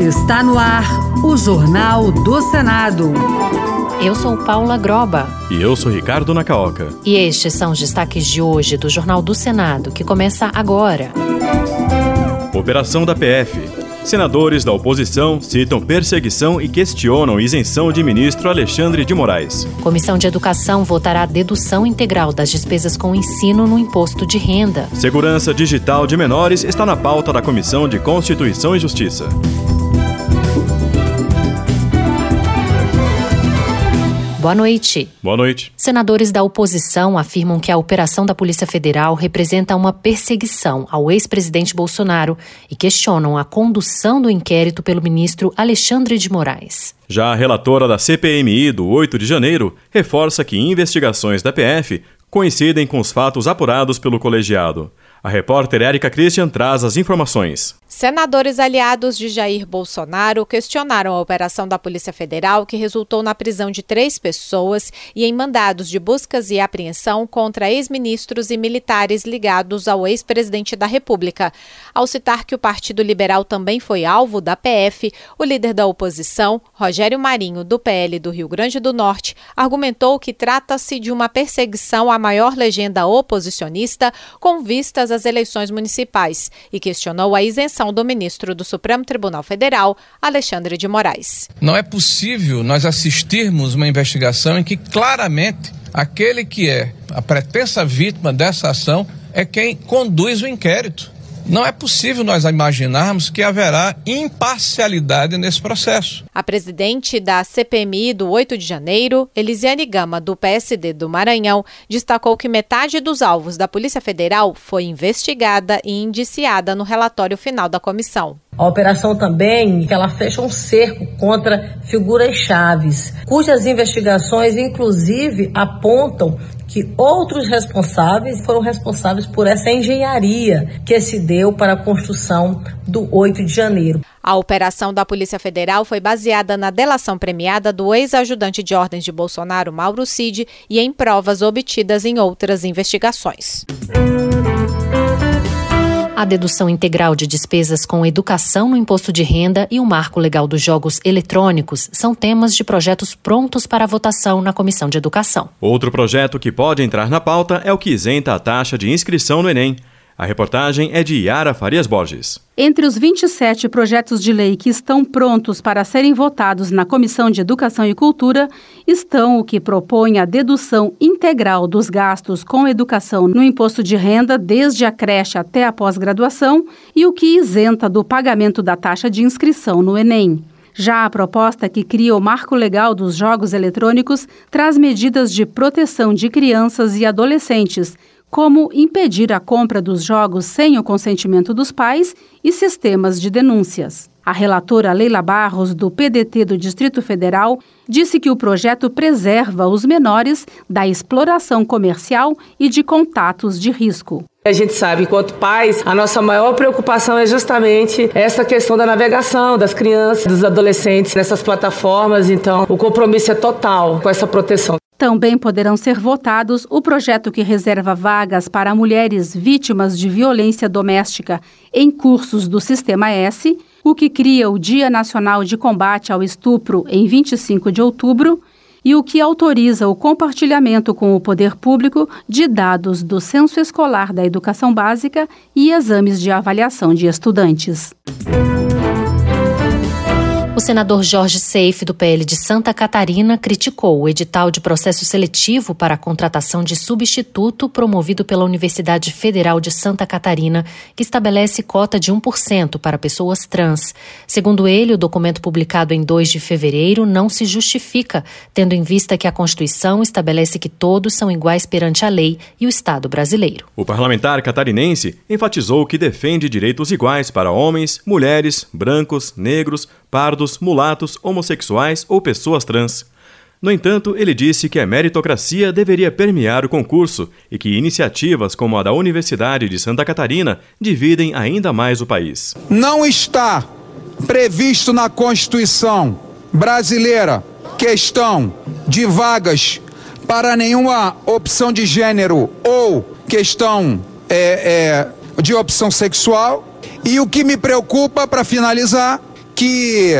Está no ar o Jornal do Senado. Eu sou Paula Groba. E eu sou Ricardo Nacaoca. E estes são os destaques de hoje do Jornal do Senado, que começa agora. Operação da PF. Senadores da oposição citam perseguição e questionam isenção de ministro Alexandre de Moraes. Comissão de Educação votará a dedução integral das despesas com ensino no imposto de renda. Segurança digital de menores está na pauta da Comissão de Constituição e Justiça. Boa noite. Boa noite. Senadores da oposição afirmam que a operação da Polícia Federal representa uma perseguição ao ex-presidente Bolsonaro e questionam a condução do inquérito pelo ministro Alexandre de Moraes. Já a relatora da CPMI do 8 de janeiro reforça que investigações da PF coincidem com os fatos apurados pelo colegiado. A repórter Érica Christian traz as informações. Senadores aliados de Jair Bolsonaro questionaram a operação da Polícia Federal que resultou na prisão de três pessoas e em mandados de buscas e apreensão contra ex-ministros e militares ligados ao ex-presidente da República. Ao citar que o Partido Liberal também foi alvo da PF, o líder da oposição, Rogério Marinho, do PL do Rio Grande do Norte, argumentou que trata-se de uma perseguição à maior legenda oposicionista com vistas às eleições municipais e questionou a isenção do ministro do Supremo Tribunal Federal, Alexandre de Moraes. Não é possível nós assistirmos uma investigação em que claramente aquele que é a pretensa vítima dessa ação é quem conduz o inquérito. Não é possível nós imaginarmos que haverá imparcialidade nesse processo. A presidente da CPMI do 8 de janeiro, Elisiane Gama, do PSD do Maranhão, destacou que metade dos alvos da Polícia Federal foi investigada e indiciada no relatório final da comissão. A operação também que ela fecha um cerco contra figuras chaves, cujas investigações inclusive apontam que outros responsáveis foram responsáveis por essa engenharia que se deu para a construção do 8 de janeiro. A operação da Polícia Federal foi baseada na delação premiada do ex-ajudante de ordens de Bolsonaro, Mauro Cid, e em provas obtidas em outras investigações. A dedução integral de despesas com educação no imposto de renda e o marco legal dos jogos eletrônicos são temas de projetos prontos para votação na Comissão de Educação. Outro projeto que pode entrar na pauta é o que isenta a taxa de inscrição no Enem. A reportagem é de Yara Farias Borges. Entre os 27 projetos de lei que estão prontos para serem votados na Comissão de Educação e Cultura estão o que propõe a dedução integral dos gastos com educação no imposto de renda desde a creche até a pós-graduação e o que isenta do pagamento da taxa de inscrição no Enem. Já a proposta que cria o marco legal dos jogos eletrônicos traz medidas de proteção de crianças e adolescentes como impedir a compra dos jogos sem o consentimento dos pais e sistemas de denúncias. A relatora Leila Barros, do PDT do Distrito Federal, disse que o projeto preserva os menores da exploração comercial e de contatos de risco. A gente sabe, enquanto pais, a nossa maior preocupação é justamente essa questão da navegação das crianças, dos adolescentes nessas plataformas. Então, o compromisso é total com essa proteção. Também poderão ser votados o projeto que reserva vagas para mulheres vítimas de violência doméstica em cursos do Sistema S, o que cria o Dia Nacional de Combate ao Estupro em 25 de outubro e o que autoriza o compartilhamento com o poder público de dados do censo escolar da educação básica e exames de avaliação de estudantes. O senador Jorge Seife, do PL de Santa Catarina, criticou o edital de processo seletivo para a contratação de substituto promovido pela Universidade Federal de Santa Catarina, que estabelece cota de 1% para pessoas trans. Segundo ele, o documento publicado em 2 de fevereiro não se justifica, tendo em vista que a Constituição estabelece que todos são iguais perante a lei e o Estado brasileiro. O parlamentar catarinense enfatizou que defende direitos iguais para homens, mulheres, brancos, negros, pardos, mulatos, homossexuais ou pessoas trans. No entanto, ele disse que a meritocracia deveria permear o concurso e que iniciativas como a da Universidade de Santa Catarina dividem ainda mais o país. Não está previsto na Constituição brasileira questão de vagas para nenhuma opção de gênero ou questão é, é, de opção sexual. E o que me preocupa, para finalizar, que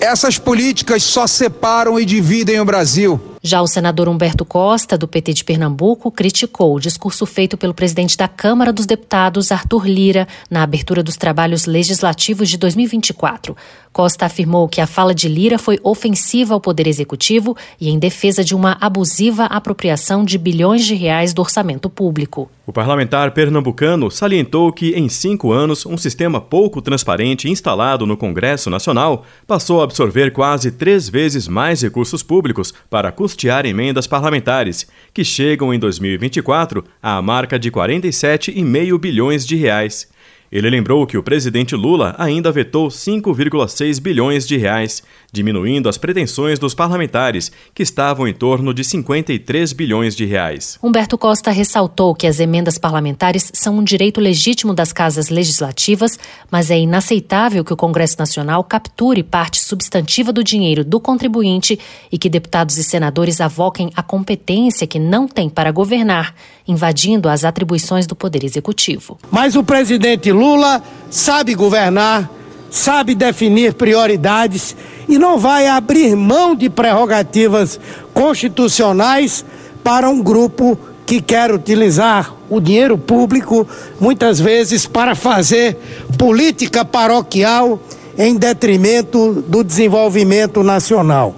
essas políticas só separam e dividem o Brasil. Já o senador Humberto Costa, do PT de Pernambuco, criticou o discurso feito pelo presidente da Câmara dos Deputados, Arthur Lira, na abertura dos trabalhos legislativos de 2024. Costa afirmou que a fala de Lira foi ofensiva ao Poder Executivo e em defesa de uma abusiva apropriação de bilhões de reais do orçamento público. O parlamentar pernambucano salientou que, em cinco anos, um sistema pouco transparente instalado no Congresso Nacional passou a absorver quase três vezes mais recursos públicos para custear emendas parlamentares, que chegam em 2024 à marca de 47,5 bilhões de reais. Ele lembrou que o presidente Lula ainda vetou 5,6 bilhões de reais, diminuindo as pretensões dos parlamentares, que estavam em torno de 53 bilhões de reais. Humberto Costa ressaltou que as emendas parlamentares são um direito legítimo das casas legislativas, mas é inaceitável que o Congresso Nacional capture parte substantiva do dinheiro do contribuinte e que deputados e senadores avoquem a competência que não tem para governar, invadindo as atribuições do Poder Executivo. Mas o presidente Lula sabe governar, sabe definir prioridades e não vai abrir mão de prerrogativas constitucionais para um grupo que quer utilizar o dinheiro público muitas vezes para fazer política paroquial em detrimento do desenvolvimento nacional.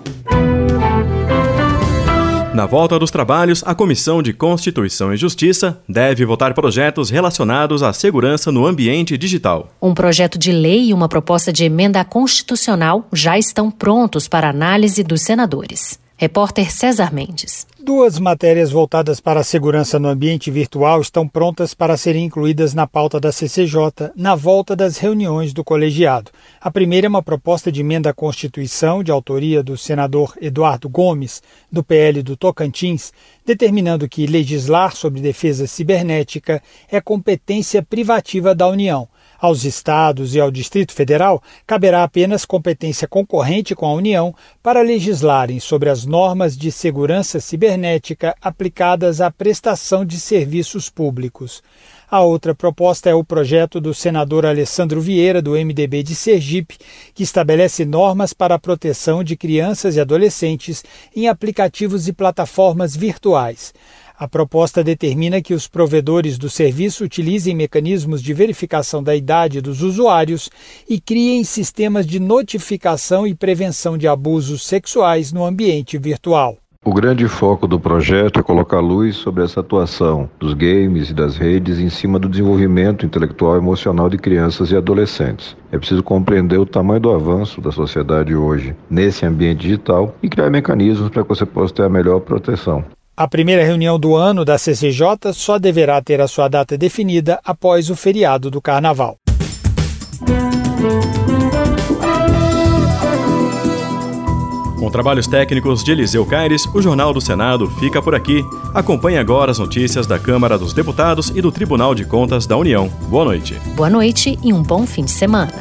Na volta dos trabalhos, a Comissão de Constituição e Justiça deve votar projetos relacionados à segurança no ambiente digital. Um projeto de lei e uma proposta de emenda constitucional já estão prontos para análise dos senadores. Repórter César Mendes. Duas matérias voltadas para a segurança no ambiente virtual estão prontas para serem incluídas na pauta da CCJ na volta das reuniões do colegiado. A primeira é uma proposta de emenda à Constituição, de autoria do senador Eduardo Gomes, do PL do Tocantins, determinando que legislar sobre defesa cibernética é competência privativa da União. Aos estados e ao Distrito Federal caberá apenas competência concorrente com a União para legislarem sobre as normas de segurança cibernética aplicadas à prestação de serviços públicos. A outra proposta é o projeto do senador Alessandro Vieira, do MDB de Sergipe, que estabelece normas para a proteção de crianças e adolescentes em aplicativos e plataformas virtuais. A proposta determina que os provedores do serviço utilizem mecanismos de verificação da idade dos usuários e criem sistemas de notificação e prevenção de abusos sexuais no ambiente virtual. O grande foco do projeto é colocar luz sobre essa atuação dos games e das redes em cima do desenvolvimento intelectual e emocional de crianças e adolescentes. É preciso compreender o tamanho do avanço da sociedade hoje nesse ambiente digital e criar mecanismos para que você possa ter a melhor proteção. A primeira reunião do ano da CCJ só deverá ter a sua data definida após o feriado do Carnaval. Com trabalhos técnicos de Eliseu Caires, o Jornal do Senado fica por aqui. Acompanhe agora as notícias da Câmara dos Deputados e do Tribunal de Contas da União. Boa noite. Boa noite e um bom fim de semana.